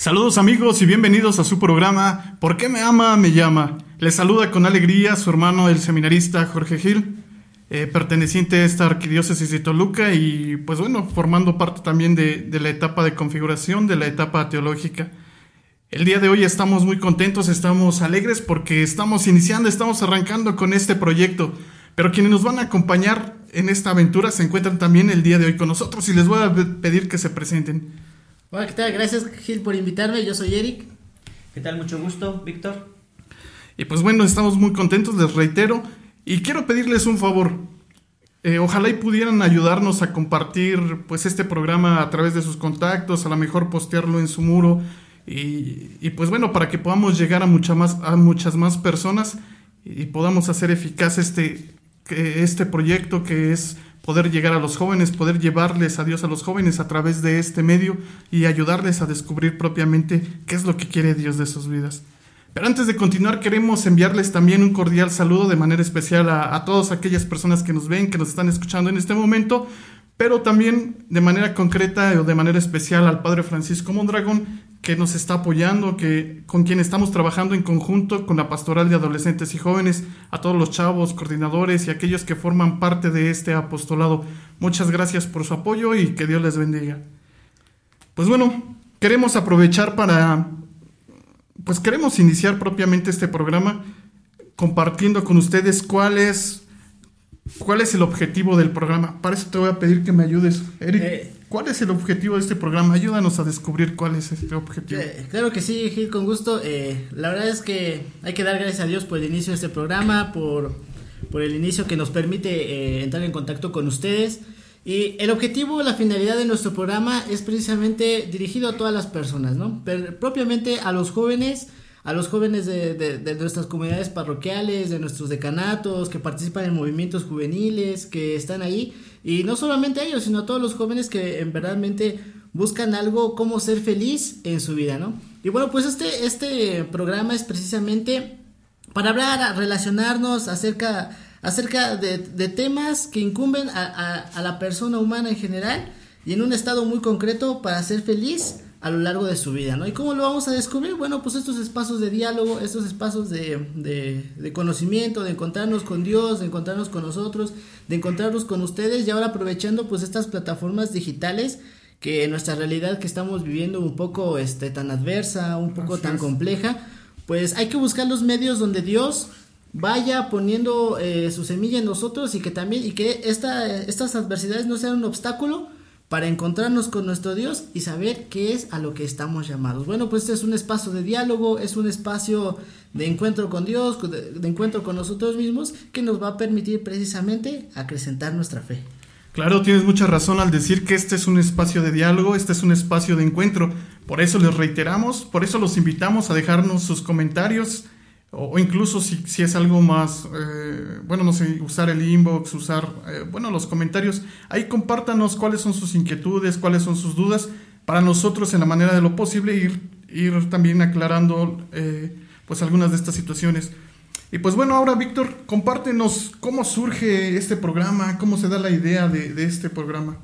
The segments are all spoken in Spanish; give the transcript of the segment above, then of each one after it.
Saludos amigos y bienvenidos a su programa ¿Por qué me ama? Me llama. Les saluda con alegría su hermano el seminarista Jorge Gil, eh, perteneciente a esta arquidiócesis de Toluca y pues bueno, formando parte también de, de la etapa de configuración, de la etapa teológica. El día de hoy estamos muy contentos, estamos alegres porque estamos iniciando, estamos arrancando con este proyecto. Pero quienes nos van a acompañar en esta aventura se encuentran también el día de hoy con nosotros y les voy a pedir que se presenten. Hola, ¿qué tal? Gracias Gil por invitarme, yo soy Eric. ¿Qué tal? Mucho gusto, Víctor. Y pues bueno, estamos muy contentos, les reitero, y quiero pedirles un favor. Eh, ojalá y pudieran ayudarnos a compartir pues este programa a través de sus contactos, a lo mejor postearlo en su muro y, y pues bueno, para que podamos llegar a, mucha más, a muchas más personas y podamos hacer eficaz este, este proyecto que es poder llegar a los jóvenes, poder llevarles a Dios a los jóvenes a través de este medio y ayudarles a descubrir propiamente qué es lo que quiere Dios de sus vidas. Pero antes de continuar, queremos enviarles también un cordial saludo de manera especial a, a todas aquellas personas que nos ven, que nos están escuchando en este momento, pero también de manera concreta o de manera especial al Padre Francisco Mondragón, que nos está apoyando, que con quien estamos trabajando en conjunto con la pastoral de adolescentes y jóvenes, a todos los chavos, coordinadores y aquellos que forman parte de este apostolado. Muchas gracias por su apoyo y que Dios les bendiga. Pues bueno, queremos aprovechar para pues queremos iniciar propiamente este programa compartiendo con ustedes cuál es cuál es el objetivo del programa. Para eso te voy a pedir que me ayudes, Eric. Eh, ¿Cuál es el objetivo de este programa? Ayúdanos a descubrir cuál es este objetivo. Eh, claro que sí, Gil, con gusto. Eh, la verdad es que hay que dar gracias a Dios por el inicio de este programa, por, por el inicio que nos permite entrar en contacto con ustedes. Y el objetivo, la finalidad de nuestro programa es precisamente dirigido a todas las personas, ¿no? Pero propiamente a los jóvenes, a los jóvenes de, de, nuestras comunidades parroquiales, de nuestros decanatos, que participan en movimientos juveniles, que están ahí y no solamente a ellos, sino a todos los jóvenes que en verdadmente buscan algo como ser feliz en su vida, ¿no? Y bueno, pues este, este programa es precisamente para hablar, relacionarnos acerca, acerca de, de temas que incumben a, a la persona humana en general y en un estado muy concreto para ser feliz a lo largo de su vida, ¿no? ¿Y cómo lo vamos a descubrir? Bueno, pues estos espacios de diálogo, estos espacios de, de, de, conocimiento, de encontrarnos con Dios, de encontrarnos con nosotros, de encontrarnos con ustedes y ahora aprovechando pues estas plataformas digitales que en nuestra realidad que estamos viviendo un poco este tan adversa, un poco Así tan es. compleja, pues hay que buscar los medios donde Dios vaya poniendo eh, su semilla en nosotros y que también y que esta, estas adversidades no sean un obstáculo para encontrarnos con nuestro Dios y saber qué es a lo que estamos llamados. Bueno, pues este es un espacio de diálogo, es un espacio de encuentro con Dios, de, encuentro con nosotros mismos, que nos va a permitir precisamente acrecentar nuestra fe. Claro, tienes mucha razón al decir que este es un espacio de diálogo, este es un espacio de encuentro. Por eso les reiteramos, por eso los invitamos a dejarnos sus comentarios o, incluso si, si, es algo más, eh, bueno, no sé, usar el inbox, usar, eh, bueno, los comentarios. Ahí compártanos cuáles son sus inquietudes, cuáles son sus dudas, para nosotros en la manera de lo posible ir, ir también aclarando eh, pues algunas de estas situaciones. Y pues bueno, ahora Víctor, compártenos cómo surge este programa, cómo se da la idea de, de este programa.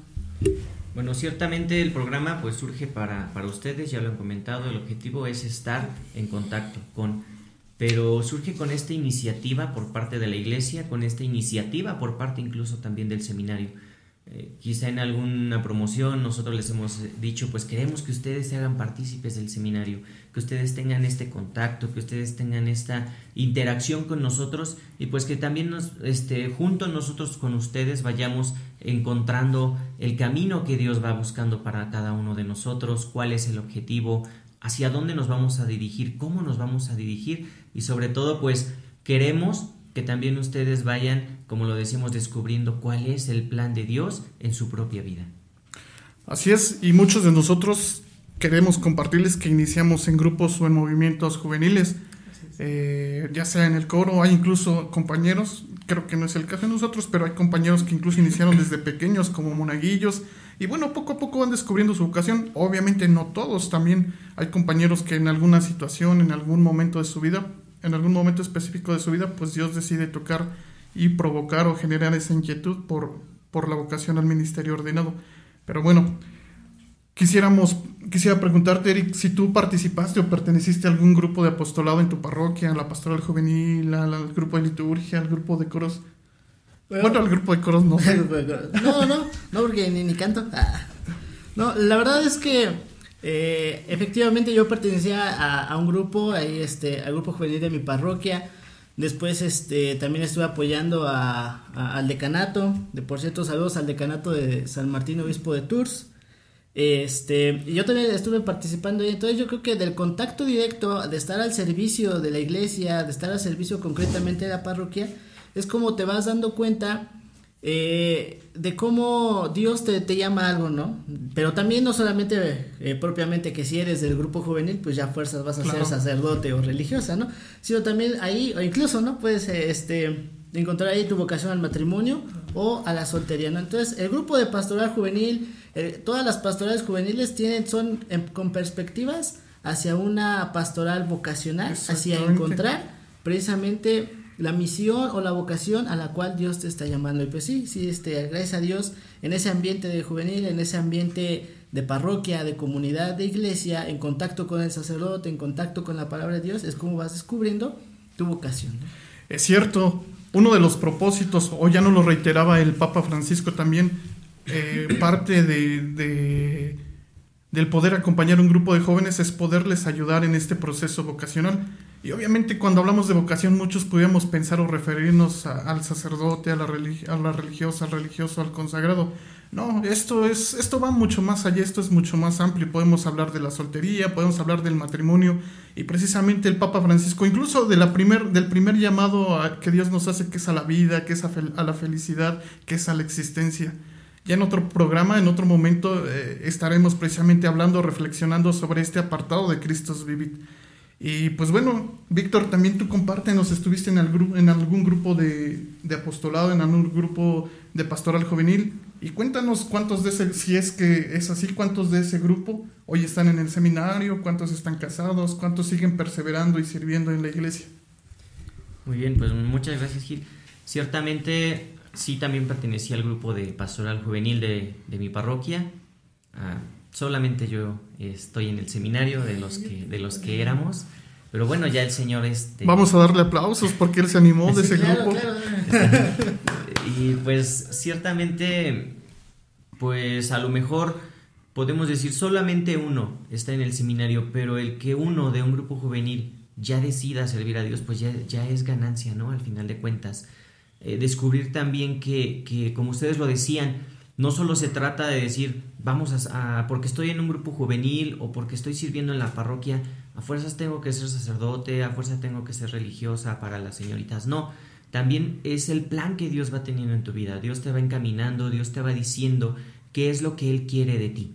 Bueno, ciertamente el programa pues surge para, para ustedes, ya lo han comentado, el objetivo es estar en contacto con pero surge con esta iniciativa por parte de la iglesia, con esta iniciativa por parte incluso también del seminario. Eh, quizá en alguna promoción nosotros les hemos dicho, pues queremos que ustedes se hagan partícipes del seminario, que ustedes tengan este contacto, que ustedes tengan esta interacción con nosotros y pues que también nos, este, junto nosotros con ustedes vayamos encontrando el camino que Dios va buscando para cada uno de nosotros, cuál es el objetivo, hacia dónde nos vamos a dirigir, cómo nos vamos a dirigir y sobre todo pues queremos que también ustedes vayan, como lo decimos, descubriendo cuál es el plan de Dios en su propia vida. Así es, y muchos de nosotros queremos compartirles que iniciamos en grupos o en movimientos juveniles, eh, ya sea en el coro, hay incluso compañeros, creo que no es el caso de nosotros, pero hay compañeros que incluso iniciaron desde pequeños como monaguillos, y bueno, poco a poco van descubriendo su vocación. Obviamente no todos, también hay compañeros que en alguna situación, en algún momento de su vida, en algún momento específico de su vida, pues Dios decide tocar y provocar o generar esa inquietud por, por la vocación al ministerio ordenado. Pero bueno, quisiéramos, quisiera preguntarte, Eric, si tú participaste o perteneciste a algún grupo de apostolado en tu parroquia, a la pastoral juvenil, al, grupo de liturgia, al grupo de coros. Bueno, al grupo de coros no. no, no, no, porque ni, ni canto. Ah. No, la verdad es que eh, efectivamente yo pertenecía a, un grupo, ahí este, al grupo juvenil de mi parroquia. Después este, también estuve apoyando a, al decanato, de por cierto saludos al decanato de San Martín Obispo de Tours. Este, yo también estuve participando y entonces yo creo que del contacto directo, de estar al servicio de la iglesia, de estar al servicio concretamente de la parroquia, es como te vas dando cuenta eh, de cómo Dios te, te, llama algo, ¿no? Pero también no solamente eh, propiamente que si eres del grupo juvenil, pues ya fuerzas vas a ser sacerdote o religiosa, ¿no? Sino también ahí, o incluso, ¿no? Puedes eh, este, encontrar ahí tu vocación al matrimonio o a la soltería, ¿no? Entonces, el grupo de pastoral juvenil, todas las pastorales juveniles tienen, son con perspectivas hacia una pastoral vocacional, hacia encontrar precisamente la misión o la vocación a la cual Dios te está llamando. Y pues sí, sí, este, gracias a Dios, en ese ambiente de juvenil, en ese ambiente de parroquia, de comunidad, de iglesia, en contacto con el sacerdote, en contacto con la palabra de Dios, es como vas descubriendo tu vocación. Es cierto, uno de los propósitos, o ya no lo reiteraba el Papa Francisco también, eh, parte de, de, del poder acompañar a un grupo de jóvenes es poderles ayudar en este proceso vocacional. Y obviamente cuando hablamos de vocación muchos podríamos pensar o referirnos al sacerdote, a la, a religiosa, al religioso, al consagrado. No, esto, es, esto va mucho más allá, esto es mucho más amplio. Podemos hablar de la soltería, podemos hablar del matrimonio y precisamente el Papa Francisco, incluso de la primer, del primer llamado que Dios nos hace, que es a la vida, que es a, la felicidad, que es a la existencia. Ya en otro programa, en otro momento, eh, estaremos precisamente hablando, reflexionando sobre este apartado de Cristos Vivit. Y pues bueno, Víctor, también tú compártenos, estuviste en, en algún grupo de, apostolado, en algún grupo de pastoral juvenil, y cuéntanos cuántos de ese, si es que es así, cuántos de ese grupo hoy están en el seminario, cuántos están casados, cuántos siguen perseverando y sirviendo en la iglesia. Muy bien, pues muchas gracias Gil. Ciertamente sí también pertenecía al grupo de pastoral juvenil de, mi parroquia. Ah, solamente yo estoy en el seminario de los que, de los que éramos. Pero bueno, ya el Señor este... Vamos a darle aplausos porque Él se animó de ese grupo. y pues ciertamente, pues a lo mejor podemos decir solamente uno está en el seminario, pero el que uno de un grupo juvenil ya decida servir a Dios, pues ya, ya es ganancia, ¿no? Al final de cuentas. Eh, descubrir también que, que, como ustedes lo decían, no solo se trata de decir, vamos a, porque estoy en un grupo juvenil o porque estoy sirviendo en la parroquia, a fuerzas tengo que ser sacerdote, a fuerzas tengo que ser religiosa para las señoritas. No, también es el plan que Dios va teniendo en tu vida. Dios te va encaminando, Dios te va diciendo qué es lo que Él quiere de ti,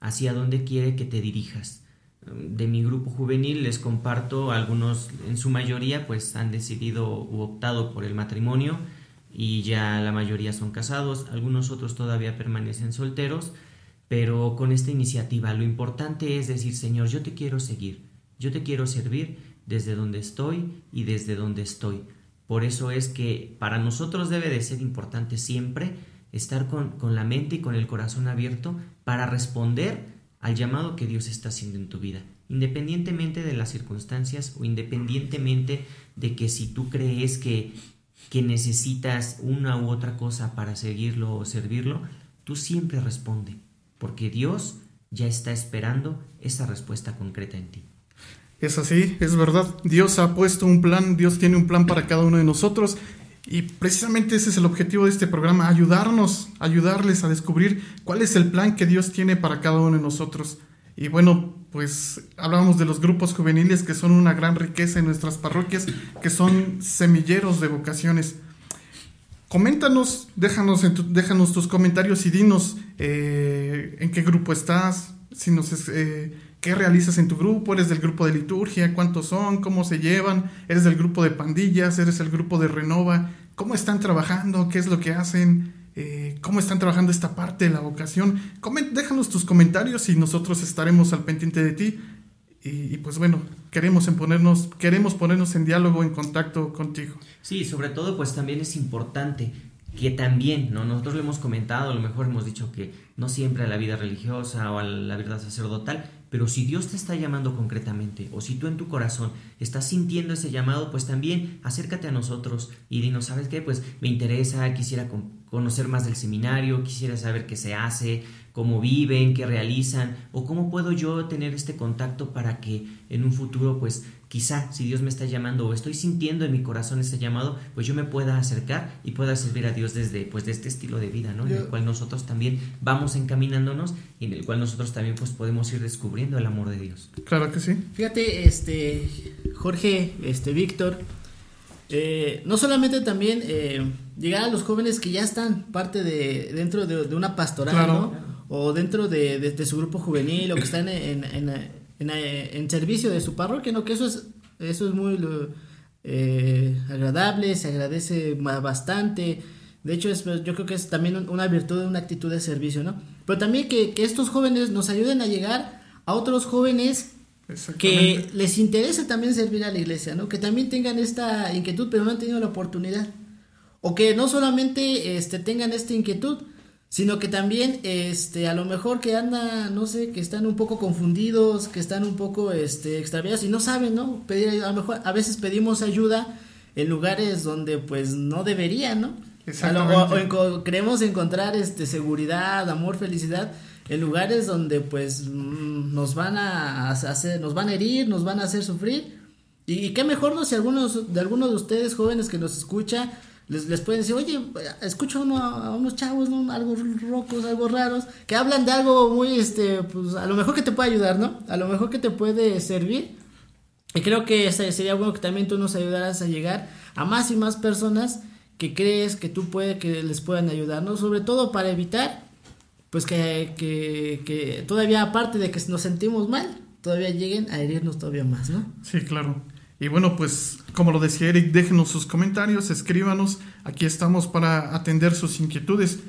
hacia dónde quiere que te dirijas. De mi grupo juvenil les comparto, algunos en su mayoría pues han decidido u optado por el matrimonio, y ya la mayoría son casados, algunos otros todavía permanecen solteros, pero con esta iniciativa lo importante es decir, Señor, yo te quiero seguir, yo te quiero servir desde donde estoy y desde donde estoy. Por eso es que para nosotros debe de ser importante siempre estar con, con la mente y con el corazón abierto para responder al llamado que Dios está haciendo en tu vida, independientemente de las circunstancias o independientemente de que si tú crees que que necesitas una u otra cosa para seguirlo o servirlo, tú siempre responde, porque Dios ya está esperando esa respuesta concreta en ti. Es así, es verdad. Dios ha puesto un plan, Dios tiene un plan para cada uno de nosotros y precisamente ese es el objetivo de este programa, ayudarnos, ayudarles a descubrir cuál es el plan que Dios tiene para cada uno de nosotros. Y bueno, pues hablábamos de los grupos juveniles que son una gran riqueza en nuestras parroquias, que son semilleros de vocaciones. Coméntanos, déjanos, déjanos tus comentarios y dinos eh, en qué grupo estás, si nos, eh, qué realizas en tu grupo, eres del grupo de liturgia, cuántos son, cómo se llevan, eres del grupo de pandillas, eres el grupo de renova, cómo están trabajando, qué es lo que hacen, eh, cómo están trabajando esta parte de la vocación. déjanos tus comentarios y nosotros estaremos al pendiente de ti. Y, pues bueno, queremos, en ponernos, queremos ponernos en diálogo, en contacto contigo. Sí, sobre todo pues también es importante que también, ¿no? Nosotros lo hemos comentado, a lo mejor hemos dicho que no siempre a la vida religiosa o a la vida sacerdotal, pero si Dios te está llamando concretamente, o si tú en tu corazón estás sintiendo ese llamado, pues también acércate a nosotros y dinos, ¿sabes qué? Pues me interesa, quisiera conocer más del seminario, quisiera saber qué se hace, cómo viven, qué realizan, o cómo puedo yo tener este contacto para que en un futuro, pues quizá si Dios me está llamando o estoy sintiendo en mi corazón ese llamado, pues yo me pueda acercar y pueda servir a Dios desde pues de este estilo de vida, ¿no? En el cual nosotros también vamos encaminándonos y en el cual nosotros también pues podemos ir descubriendo el amor de Dios. Claro que sí. Fíjate, este Jorge, este Víctor, eh, no solamente también eh, llegar a los jóvenes que ya están parte de dentro de, una pastoral, ¿no? O dentro de, su grupo juvenil o que están en, en, servicio de su parroquia, ¿no? Que eso es, eso es muy eh, agradable, se agradece bastante. De hecho, es, yo creo que es también una virtud, una actitud de servicio, ¿no? Pero también que, que estos jóvenes nos ayuden a llegar a otros jóvenes que les interese también servir a la iglesia, ¿no? Que también tengan esta inquietud, pero no han tenido la oportunidad. O que no solamente este, tengan esta inquietud, sino que también este, a lo mejor que anda, no sé, que están un poco confundidos, que están un poco este, extraviados y no saben, ¿no? Pedir, a lo mejor a veces pedimos ayuda en lugares donde pues no deberían, ¿no? o, queremos encontrar este, seguridad, amor, felicidad en lugares donde pues mm, nos van a hacer, nos van a herir, nos van a hacer sufrir. Y, qué mejor no si algunos de algunos de ustedes jóvenes que nos escucha les, les pueden decir, oye, escucho uno, a unos chavos, ¿no? Algo rocos, algo raros, que hablan de algo muy, este, pues a lo mejor que te puede ayudar, ¿no? A lo mejor que te puede servir. Y creo que sería bueno que también tú nos ayudaras a llegar a más y más personas que crees que tú puedes, que les puedan ayudar, ¿no? Sobre todo para evitar pues que, que, que todavía aparte de que nos sentimos mal, todavía lleguen a herirnos todavía más, ¿no? Sí, claro. Y bueno, pues como lo decía Eric, déjenos sus comentarios, escríbanos, aquí estamos para atender sus inquietudes.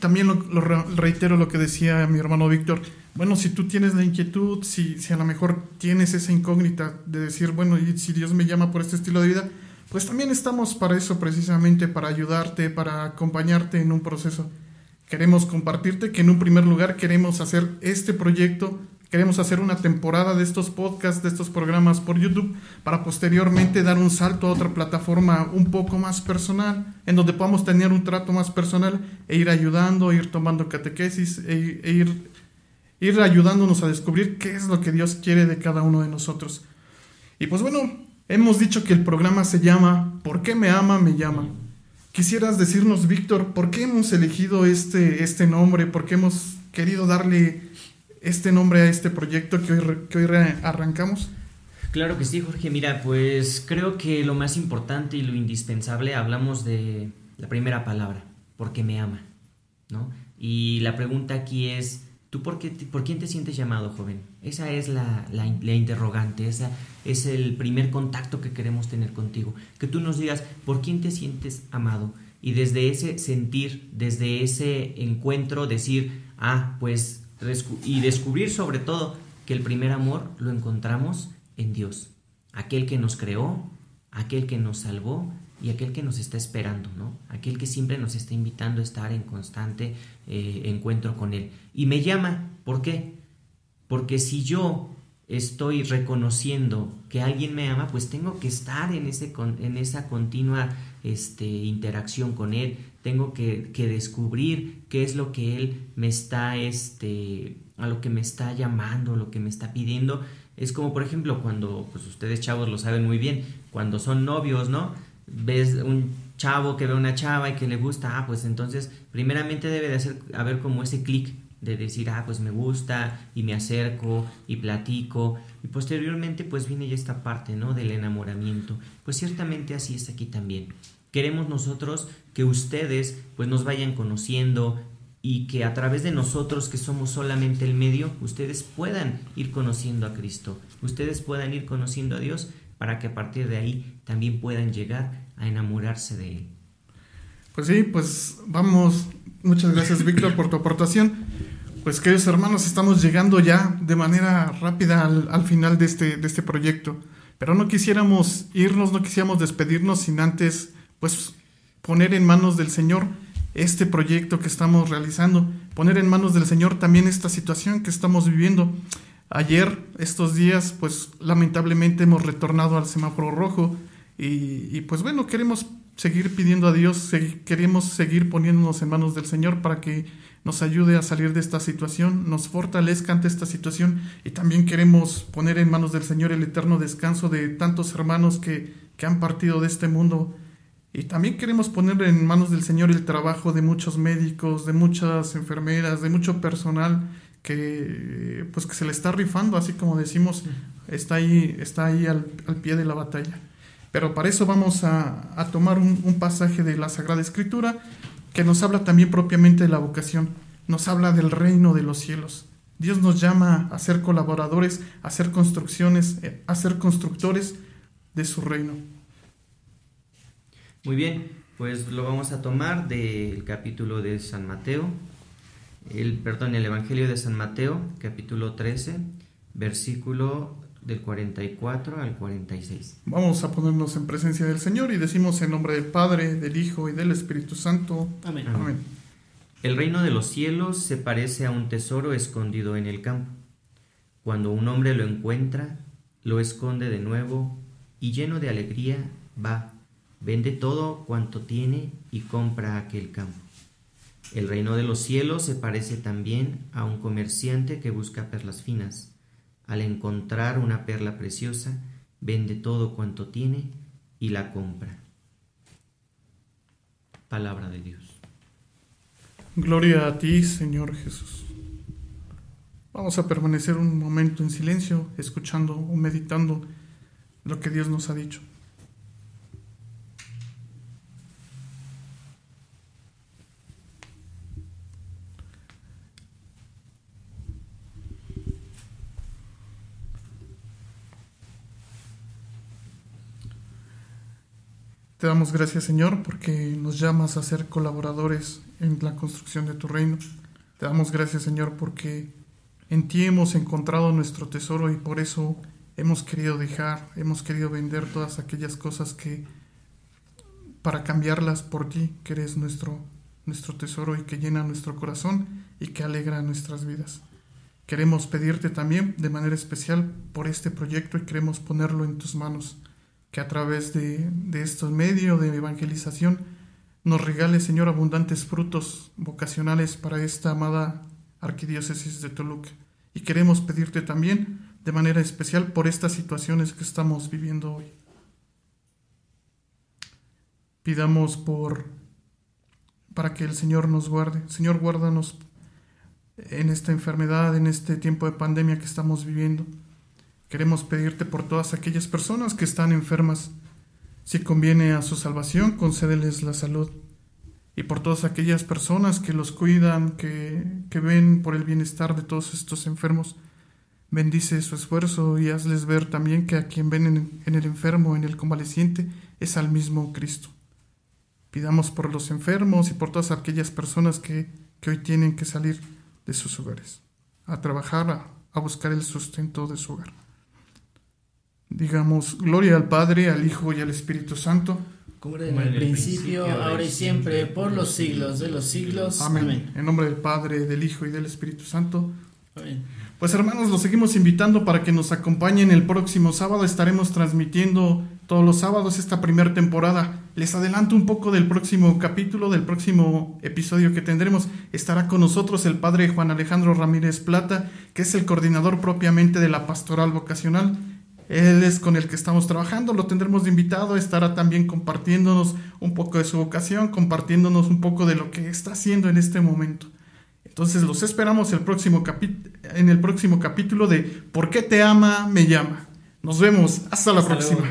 También lo, reitero lo que decía mi hermano Víctor, bueno, si tú tienes la inquietud, si, si a lo mejor tienes esa incógnita de decir, bueno, y si Dios me llama por este estilo de vida, pues también estamos para eso precisamente, para ayudarte, para acompañarte en un proceso queremos compartirte que en un primer lugar queremos hacer este proyecto, queremos hacer una temporada de estos podcasts, de estos programas por YouTube, para posteriormente dar un salto a otra plataforma un poco más personal, en donde podamos tener un trato más personal e ir ayudando, ir tomando catequesis e, e ir, ir ayudándonos a descubrir qué es lo que Dios quiere de cada uno de nosotros. Y pues bueno, hemos dicho que el programa se llama ¿Por qué me ama, me llama? Quisieras decirnos, Víctor, ¿por qué hemos elegido este, este nombre? ¿Por qué hemos querido darle este nombre a este proyecto que hoy, que arrancamos? Claro que sí, Jorge. Mira, pues creo que lo más importante y lo indispensable, hablamos de la primera palabra, porque me ama, ¿no? Y la pregunta aquí es, ¿Tú por, qué, por quién te sientes llamado, joven? Esa es la, la, interrogante, esa es el primer contacto que queremos tener contigo. Que tú nos digas, ¿por quién te sientes amado? Y desde ese sentir, desde ese encuentro, decir, ah, pues, y descubrir sobre todo que el primer amor lo encontramos en Dios, aquel que nos creó, aquel que nos salvó y aquel que nos está esperando, ¿no? Aquel que siempre nos está invitando a estar en constante eh, encuentro con Él. Y me llama, ¿por qué? Porque si yo estoy reconociendo que alguien me ama, pues tengo que estar en, ese, en esa continua este, interacción con Él, tengo que, que, descubrir qué es lo que Él me está, este, a lo que me está llamando, lo que me está pidiendo. Es como, por ejemplo, cuando, pues ustedes chavos lo saben muy bien, cuando son novios, ¿no? Ves un chavo que ve a una chava y que le gusta, ah, pues entonces primeramente debe de hacer, haber como ese clic de decir, ah, pues me gusta y me acerco y platico y posteriormente pues viene ya esta parte, ¿no? Del enamoramiento. Pues ciertamente así es aquí también. Queremos nosotros que ustedes pues nos vayan conociendo y que a través de nosotros que somos solamente el medio, ustedes puedan ir conociendo a Cristo, ustedes puedan ir conociendo a Dios para que a partir de ahí también puedan llegar a enamorarse de Él. Pues sí, pues vamos. Muchas gracias Víctor por tu aportación. Pues queridos hermanos, estamos llegando ya de manera rápida al, final de este, de este proyecto. Pero no quisiéramos irnos, no quisiéramos despedirnos sin antes pues poner en manos del Señor este proyecto que estamos realizando, poner en manos del Señor también esta situación que estamos viviendo. Ayer, estos días, pues lamentablemente hemos retornado al semáforo rojo y, pues bueno, queremos seguir pidiendo a Dios, queremos seguir poniéndonos en manos del Señor para que nos ayude a salir de esta situación, nos fortalezca ante esta situación y también queremos poner en manos del Señor el eterno descanso de tantos hermanos que, que han partido de este mundo. Y también queremos poner en manos del Señor el trabajo de muchos médicos, de muchas enfermeras, de mucho personal que pues que se le está rifando, así como decimos, está ahí, está ahí al, pie de la batalla. Pero para eso vamos a, a tomar un, un, pasaje de la Sagrada Escritura que nos habla también propiamente de la vocación, nos habla del reino de los cielos. Dios nos llama a ser colaboradores, a hacer construcciones, eh, a ser constructores de su reino. Muy bien, pues lo vamos a tomar del capítulo de San Mateo, el, perdón, el Evangelio de San Mateo, capítulo 13, versículo del 44 al 46. Vamos a ponernos en presencia del Señor y decimos en nombre del Padre, del Hijo y del Espíritu Santo. Amén. Amén. El reino de los cielos se parece a un tesoro escondido en el campo. Cuando un hombre lo encuentra, lo esconde de nuevo y lleno de alegría va, vende todo cuanto tiene y compra aquel campo. El reino de los cielos se parece también a un comerciante que busca perlas finas. Al encontrar una perla preciosa, vende todo cuanto tiene y la compra. Palabra de Dios. Gloria a ti, Señor Jesús. Vamos a permanecer un momento en silencio, escuchando o meditando lo que Dios nos ha dicho. Te damos gracias, Señor, porque nos llamas a ser colaboradores en la construcción de tu reino. Te damos gracias, Señor, porque en ti hemos encontrado nuestro tesoro y por eso hemos querido dejar, hemos querido vender todas aquellas cosas que para cambiarlas por ti, que eres nuestro nuestro tesoro y que llena nuestro corazón y que alegra nuestras vidas. Queremos pedirte también de manera especial por este proyecto y queremos ponerlo en tus manos que a través de, estos medios de evangelización nos regale, Señor, abundantes frutos vocacionales para esta amada arquidiócesis de Toluca. Y queremos pedirte también de manera especial por estas situaciones que estamos viviendo hoy. Pidamos por para que el Señor nos guarde. Señor, guárdanos en esta enfermedad, en este tiempo de pandemia que estamos viviendo. Queremos pedirte por todas aquellas personas que están enfermas. Si conviene a su salvación, concédeles la salud. Y por todas aquellas personas que los cuidan, que, que ven por el bienestar de todos estos enfermos, bendice su esfuerzo y hazles ver también que a quien ven en, el enfermo, en el convaleciente, es al mismo Cristo. Pidamos por los enfermos y por todas aquellas personas que, que hoy tienen que salir de sus hogares, a trabajar, a buscar el sustento de su hogar digamos, gloria al Padre, al Hijo y al Espíritu Santo. Como era en el principio, ahora y siempre, por los siglos de los siglos. Amén. En nombre del Padre, del Hijo y del Espíritu Santo. Amén. Pues hermanos, los seguimos invitando para que nos acompañen el próximo sábado. Estaremos transmitiendo todos los sábados esta primera temporada. Les adelanto un poco del próximo capítulo, del próximo episodio que tendremos. Estará con nosotros el Padre Juan Alejandro Ramírez Plata, que es el coordinador propiamente de la pastoral vocacional él es con el que estamos trabajando, lo tendremos de invitado, estará también compartiéndonos un poco de su vocación, compartiéndonos un poco de lo que está haciendo en este momento. Entonces los esperamos el próximo en el próximo capítulo de ¿Por qué te ama, me llama? Nos vemos, hasta la próxima.